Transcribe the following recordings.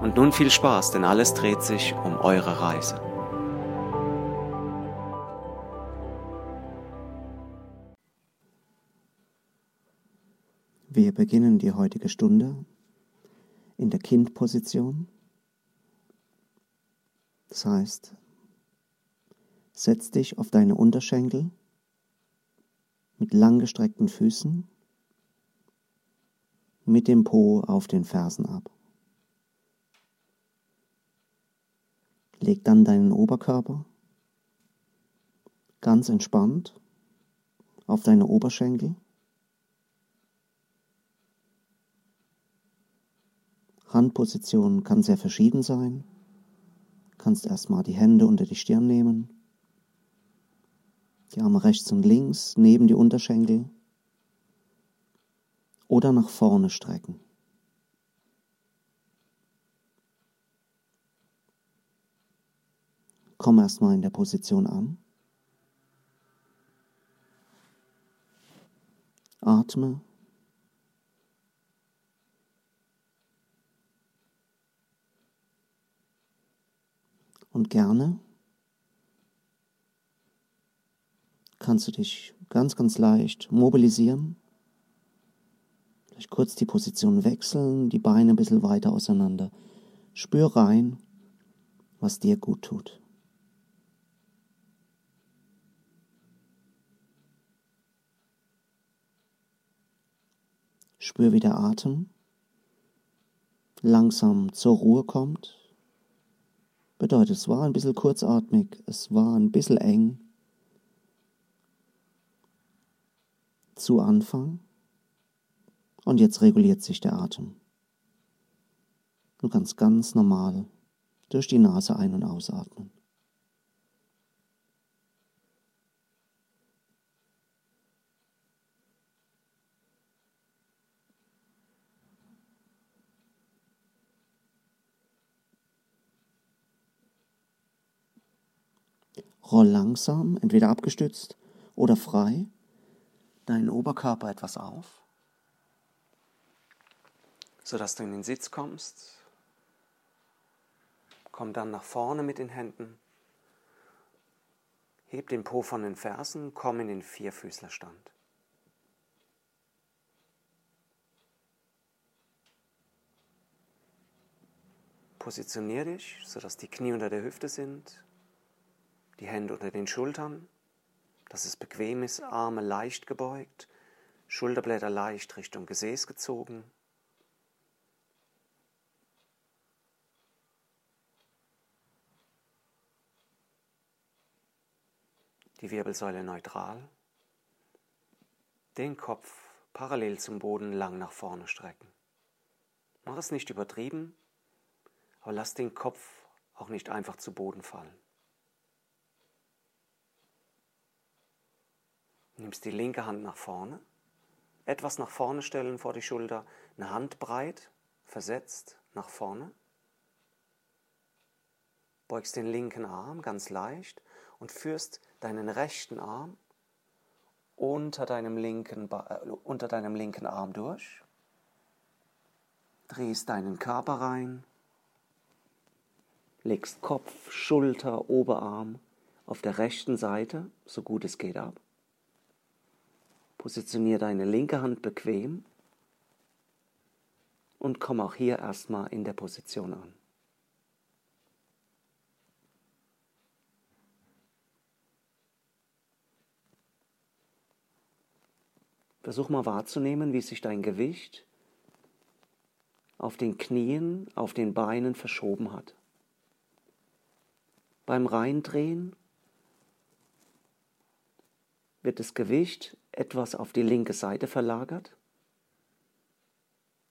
Und nun viel Spaß, denn alles dreht sich um eure Reise. Wir beginnen die heutige Stunde in der Kindposition. Das heißt, setz dich auf deine Unterschenkel mit langgestreckten Füßen, mit dem Po auf den Fersen ab. Leg dann deinen Oberkörper ganz entspannt auf deine Oberschenkel. Handposition kann sehr verschieden sein. Kannst erstmal die Hände unter die Stirn nehmen, die Arme rechts und links neben die Unterschenkel oder nach vorne strecken. Komm erstmal in der Position an. Atme. Und gerne kannst du dich ganz, ganz leicht mobilisieren. Vielleicht kurz die Position wechseln, die Beine ein bisschen weiter auseinander. Spür rein, was dir gut tut. Spür, wie der Atem langsam zur Ruhe kommt. Bedeutet, es war ein bisschen kurzatmig, es war ein bisschen eng. Zu Anfang. Und jetzt reguliert sich der Atem. Du kannst ganz normal durch die Nase ein- und ausatmen. Roll langsam, entweder abgestützt oder frei, deinen Oberkörper etwas auf, sodass du in den Sitz kommst. Komm dann nach vorne mit den Händen. Heb den Po von den Fersen, komm in den Vierfüßlerstand. Positionier dich, sodass die Knie unter der Hüfte sind, die Hände unter den Schultern, dass es bequem ist, Arme leicht gebeugt, Schulterblätter leicht Richtung Gesäß gezogen. Die Wirbelsäule neutral, den Kopf parallel zum Boden lang nach vorne strecken. Mach es nicht übertrieben, aber lass den Kopf auch nicht einfach zu Boden fallen. Nimmst die linke Hand nach vorne, etwas nach vorne stellen vor die Schulter, eine Hand breit, versetzt nach vorne. Beugst den linken Arm ganz leicht und führst deinen rechten Arm unter deinem linken, äh, unter deinem linken Arm durch. Drehst deinen Körper rein, legst Kopf, Schulter, Oberarm auf der rechten Seite, so gut es geht, ab. Positioniere deine linke Hand bequem und komm auch hier erstmal in der Position an. Versuch mal wahrzunehmen, wie sich dein Gewicht auf den Knien, auf den Beinen verschoben hat. Beim Reindrehen wird das Gewicht etwas auf die linke Seite verlagert.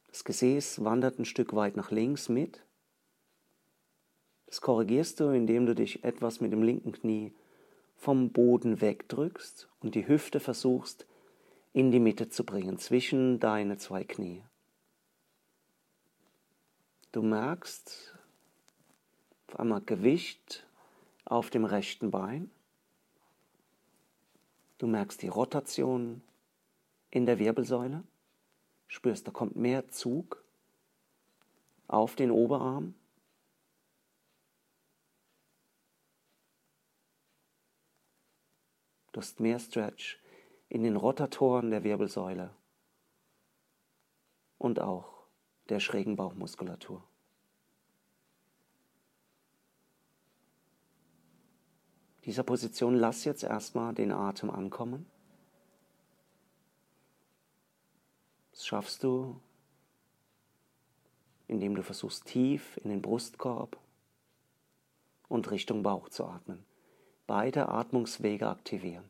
Das Gesäß wandert ein Stück weit nach links mit. Das korrigierst du, indem du dich etwas mit dem linken Knie vom Boden wegdrückst und die Hüfte versuchst in die Mitte zu bringen, zwischen deine zwei Knie. Du merkst auf einmal Gewicht auf dem rechten Bein. Du merkst die Rotation in der Wirbelsäule. Spürst, da kommt mehr Zug auf den Oberarm. Du hast mehr Stretch in den Rotatoren der Wirbelsäule und auch der schrägen Bauchmuskulatur. Dieser Position lass jetzt erstmal den Atem ankommen. Das schaffst du, indem du versuchst tief in den Brustkorb und Richtung Bauch zu atmen. Beide Atmungswege aktivieren.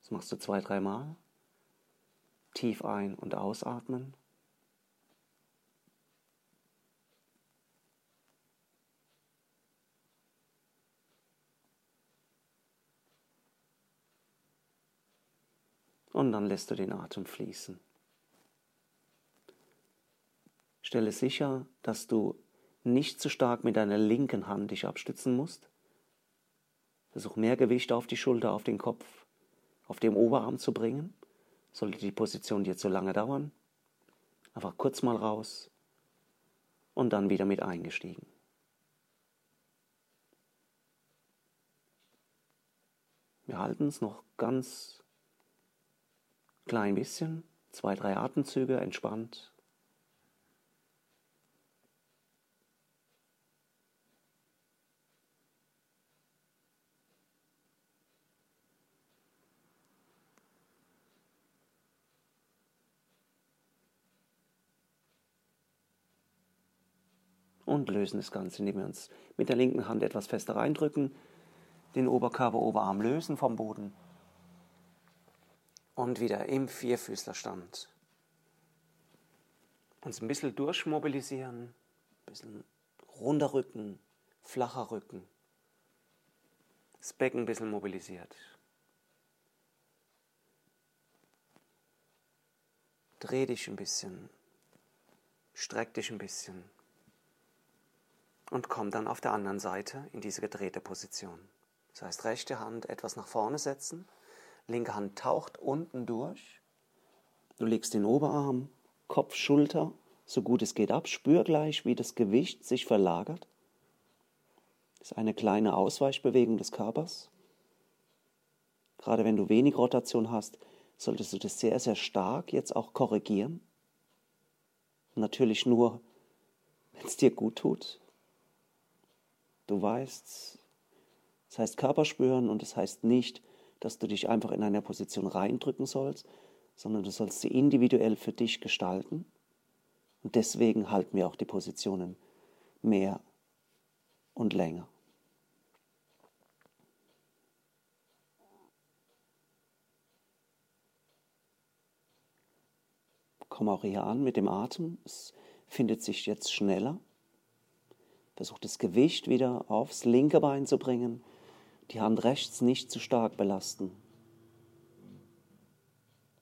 Das machst du zwei, dreimal. Tief ein- und ausatmen. Und dann lässt du den Atem fließen. Stelle sicher, dass du nicht zu stark mit deiner linken Hand dich abstützen musst. Versuch mehr Gewicht auf die Schulter, auf den Kopf auf dem Oberarm zu bringen. Sollte die Position dir zu lange dauern, einfach kurz mal raus und dann wieder mit eingestiegen. Wir halten es noch ganz klein bisschen, zwei, drei Atemzüge entspannt. und lösen das Ganze, indem wir uns mit der linken Hand etwas fester reindrücken, den Oberkörper, Oberarm lösen vom Boden und wieder im Vierfüßlerstand uns ein bisschen durchmobilisieren, ein bisschen runder Rücken, flacher Rücken, das Becken ein bisschen mobilisiert. Dreh dich ein bisschen, streck dich ein bisschen und komm dann auf der anderen Seite in diese gedrehte Position. Das heißt, rechte Hand etwas nach vorne setzen, linke Hand taucht unten durch. Du legst den Oberarm, Kopf, Schulter, so gut es geht ab. Spür gleich, wie das Gewicht sich verlagert. Das ist eine kleine Ausweichbewegung des Körpers. Gerade wenn du wenig Rotation hast, solltest du das sehr, sehr stark jetzt auch korrigieren. Natürlich nur, wenn es dir gut tut, Du weißt, das heißt Körper spüren und das heißt nicht, dass du dich einfach in eine Position reindrücken sollst, sondern du sollst sie individuell für dich gestalten. Und deswegen halten wir auch die Positionen mehr und länger. Komm auch hier an mit dem Atem. Es findet sich jetzt schneller. Versuch das Gewicht wieder aufs linke Bein zu bringen, die Hand rechts nicht zu stark belasten.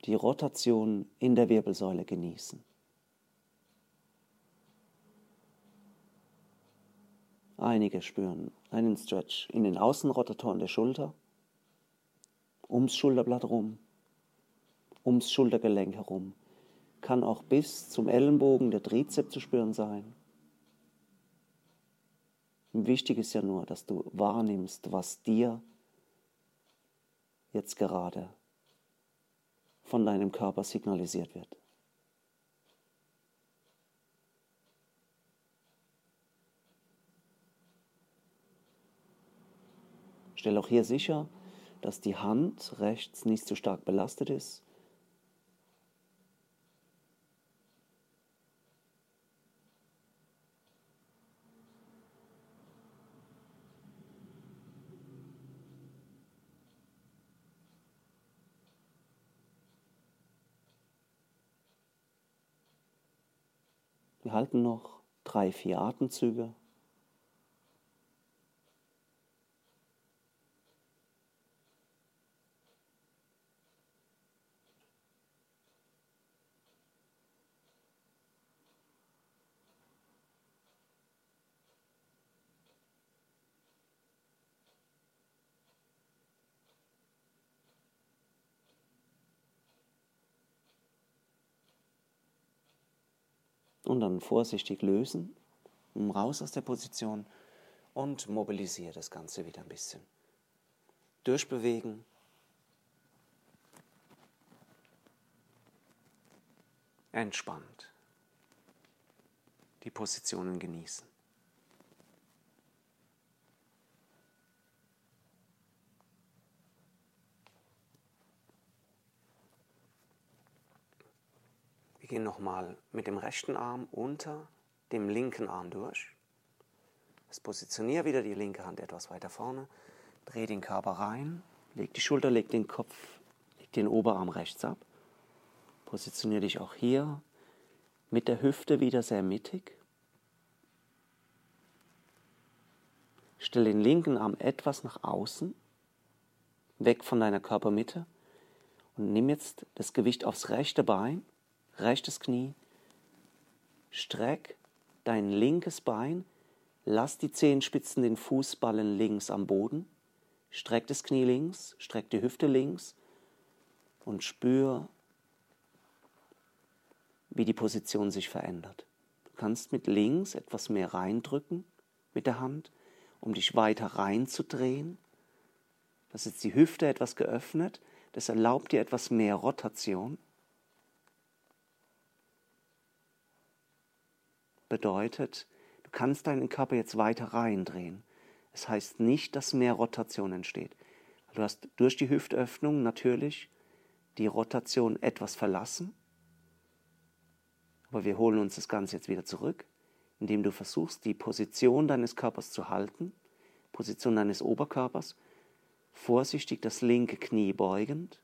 Die Rotation in der Wirbelsäule genießen. Einige spüren einen Stretch in den Außenrotatoren der Schulter, ums Schulterblatt rum, ums Schultergelenk herum. Kann auch bis zum Ellenbogen der Trizep zu spüren sein. Wichtig ist ja nur, dass du wahrnimmst, was dir jetzt gerade von deinem Körper signalisiert wird. Stell auch hier sicher, dass die Hand rechts nicht zu stark belastet ist Wir halten noch drei, vier Atemzüge. Und dann vorsichtig lösen, raus aus der Position und mobilisiere das Ganze wieder ein bisschen. Durchbewegen. Entspannt. Die Positionen genießen. Gehen nochmal mit dem rechten Arm unter dem linken Arm durch. Jetzt positioniere wieder die linke Hand etwas weiter vorne. Dreh den Körper rein. Leg die Schulter, leg den Kopf, leg den Oberarm rechts ab. Positioniere dich auch hier mit der Hüfte wieder sehr mittig. Stell den linken Arm etwas nach außen, weg von deiner Körpermitte und nimm jetzt das Gewicht aufs rechte Bein rechtes Knie, streck dein linkes Bein, lass die Zehenspitzen den Fußballen links am Boden, streck das Knie links, streck die Hüfte links und spür, wie die Position sich verändert. Du kannst mit links etwas mehr reindrücken mit der Hand, um dich weiter reinzudrehen. Das ist die Hüfte etwas geöffnet, das erlaubt dir etwas mehr Rotation. Bedeutet, du kannst deinen Körper jetzt weiter reindrehen. Es heißt nicht, dass mehr Rotation entsteht. Du hast durch die Hüftöffnung natürlich die Rotation etwas verlassen, aber wir holen uns das Ganze jetzt wieder zurück, indem du versuchst, die Position deines Körpers zu halten, Position deines Oberkörpers, vorsichtig das linke Knie beugend,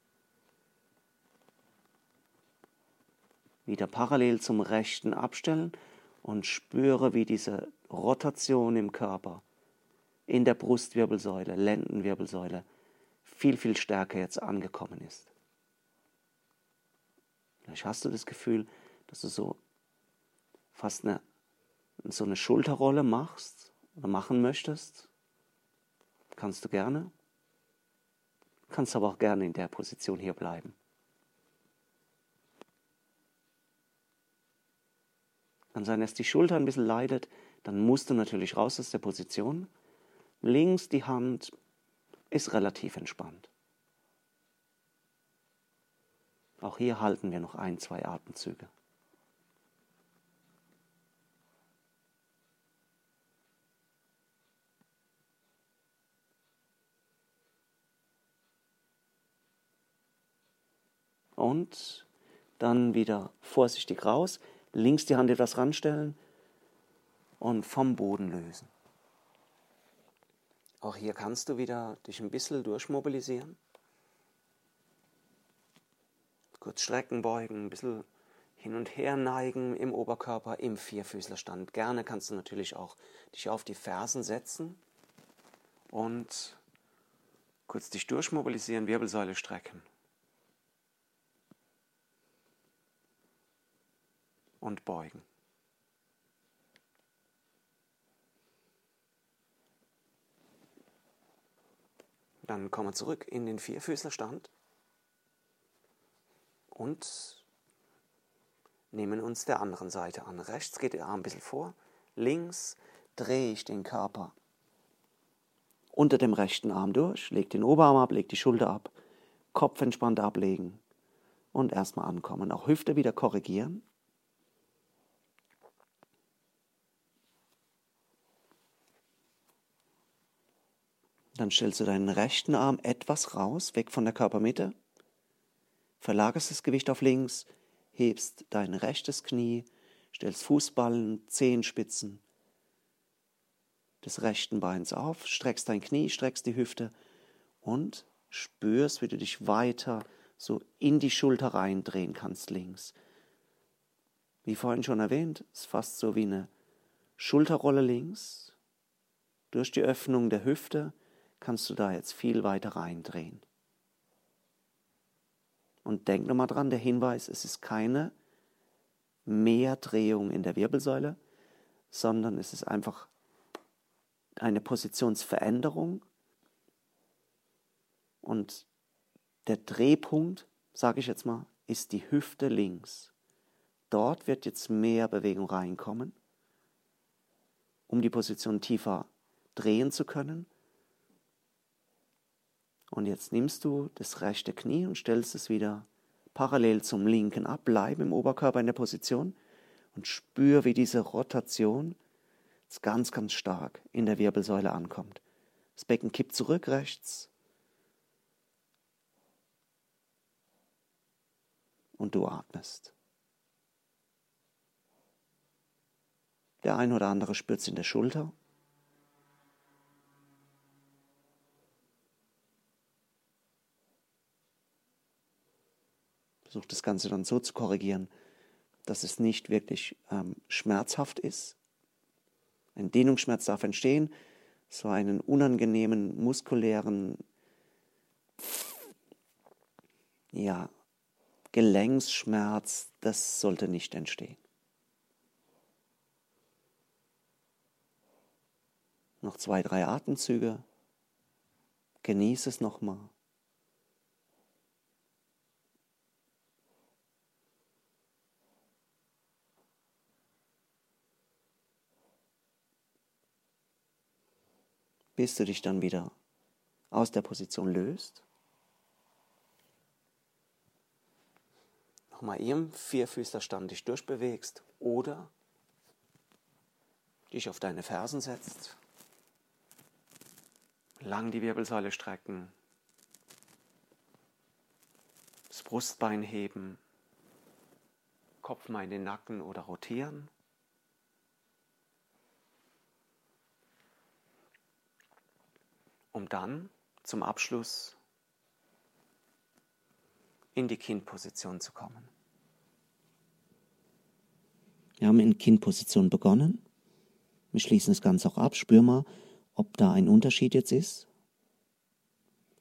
wieder parallel zum rechten abstellen und spüre, wie diese Rotation im Körper, in der Brustwirbelsäule, Lendenwirbelsäule, viel, viel stärker jetzt angekommen ist. Vielleicht hast du das Gefühl, dass du so fast eine, so eine Schulterrolle machst oder machen möchtest. Kannst du gerne. Kannst aber auch gerne in der Position hier bleiben. Kann sein, dass die Schulter ein bisschen leidet, dann musst du natürlich raus aus der Position. Links die Hand ist relativ entspannt. Auch hier halten wir noch ein, zwei Atemzüge. Und dann wieder vorsichtig raus links die Hand etwas ranstellen und vom Boden lösen. Auch hier kannst du wieder dich ein bisschen durchmobilisieren. Kurz strecken, beugen, ein bisschen hin und her neigen im Oberkörper, im Vierfüßlerstand. Gerne kannst du natürlich auch dich auf die Fersen setzen und kurz dich durchmobilisieren, Wirbelsäule strecken. Und beugen. Dann kommen wir zurück in den Vierfüßlerstand und nehmen uns der anderen Seite an. Rechts geht der Arm ein bisschen vor, links drehe ich den Körper unter dem rechten Arm durch, leg den Oberarm ab, leg die Schulter ab, Kopf entspannt ablegen und erstmal ankommen. Auch Hüfte wieder korrigieren. Dann stellst du deinen rechten Arm etwas raus, weg von der Körpermitte, verlagerst das Gewicht auf links, hebst dein rechtes Knie, stellst Fußballen, Zehenspitzen des rechten Beins auf, streckst dein Knie, streckst die Hüfte und spürst, wie du dich weiter so in die Schulter reindrehen kannst links. Wie vorhin schon erwähnt, ist fast so wie eine Schulterrolle links. Durch die Öffnung der Hüfte kannst du da jetzt viel weiter reindrehen. Und denk nochmal dran, der Hinweis, es ist keine Mehrdrehung in der Wirbelsäule, sondern es ist einfach eine Positionsveränderung und der Drehpunkt, sage ich jetzt mal, ist die Hüfte links. Dort wird jetzt mehr Bewegung reinkommen, um die Position tiefer drehen zu können. Und jetzt nimmst du das rechte Knie und stellst es wieder parallel zum linken ab. Bleib im Oberkörper in der Position und spür, wie diese Rotation ganz, ganz stark in der Wirbelsäule ankommt. Das Becken kippt zurück rechts. Und du atmest. Der ein oder andere spürt es in der Schulter. Versucht das Ganze dann so zu korrigieren, dass es nicht wirklich ähm, schmerzhaft ist, ein Dehnungsschmerz darf entstehen, so einen unangenehmen muskulären ja, Gelenksschmerz, das sollte nicht entstehen. Noch zwei, drei Atemzüge. Genieße es nochmal. Bis du dich dann wieder aus der Position löst. Nochmal im Vierfüßlerstand dich durchbewegst oder dich auf deine Fersen setzt, lang die Wirbelsäule strecken, das Brustbein heben, Kopf mal in den Nacken oder rotieren. Um dann zum Abschluss in die Kindposition zu kommen. Wir haben in Kindposition begonnen. Wir schließen das Ganze auch ab. Spür mal, ob da ein Unterschied jetzt ist.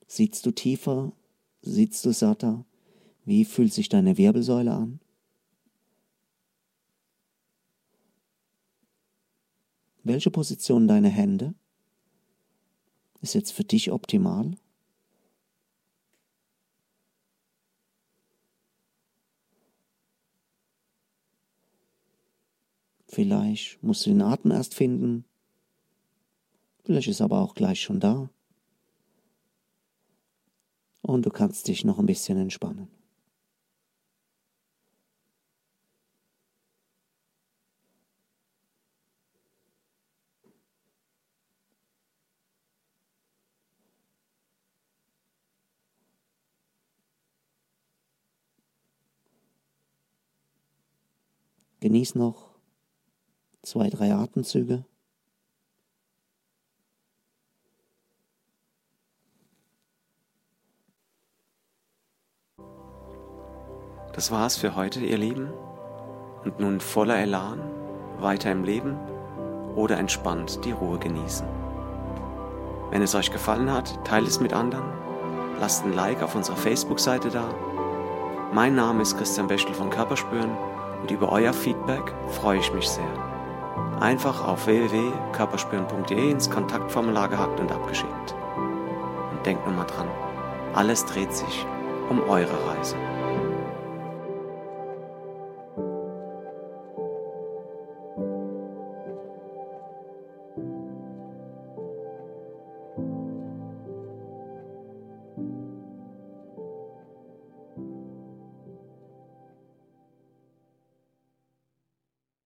Sitzt du tiefer? Sitzt du satter? Wie fühlt sich deine Wirbelsäule an? Welche Position deine Hände? Ist jetzt für dich optimal? Vielleicht musst du den Atem erst finden. Vielleicht ist aber auch gleich schon da. Und du kannst dich noch ein bisschen entspannen. Genieß noch zwei, drei Atemzüge. Das war's für heute, ihr Lieben. Und nun voller Elan, weiter im Leben oder entspannt die Ruhe genießen. Wenn es euch gefallen hat, teilt es mit anderen, lasst ein Like auf unserer Facebook-Seite da. Mein Name ist Christian Bechtel von Körperspüren und über euer Feedback freue ich mich sehr. Einfach auf www.körperspüren.de ins Kontaktformular gehackt und abgeschickt. Und denkt nur mal dran, alles dreht sich um eure Reise.